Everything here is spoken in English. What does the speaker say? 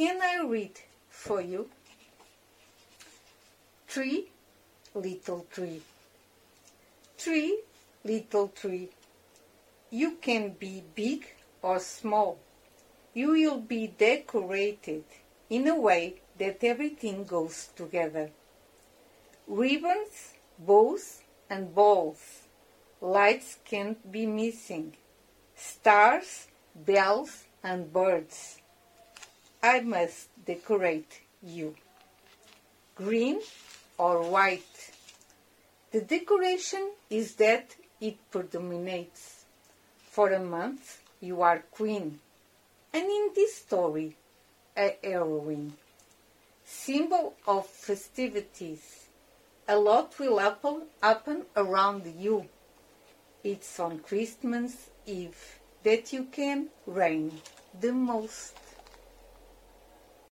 Can I read for you? Tree, little tree. Tree, little tree. You can be big or small. You will be decorated in a way that everything goes together. Ribbons, bows, and balls. Lights can't be missing. Stars, bells, and birds. I must decorate you. Green or white. The decoration is that it predominates. For a month, you are queen, and in this story, a heroine. Symbol of festivities. A lot will happen, happen around you. It's on Christmas Eve that you can reign the most.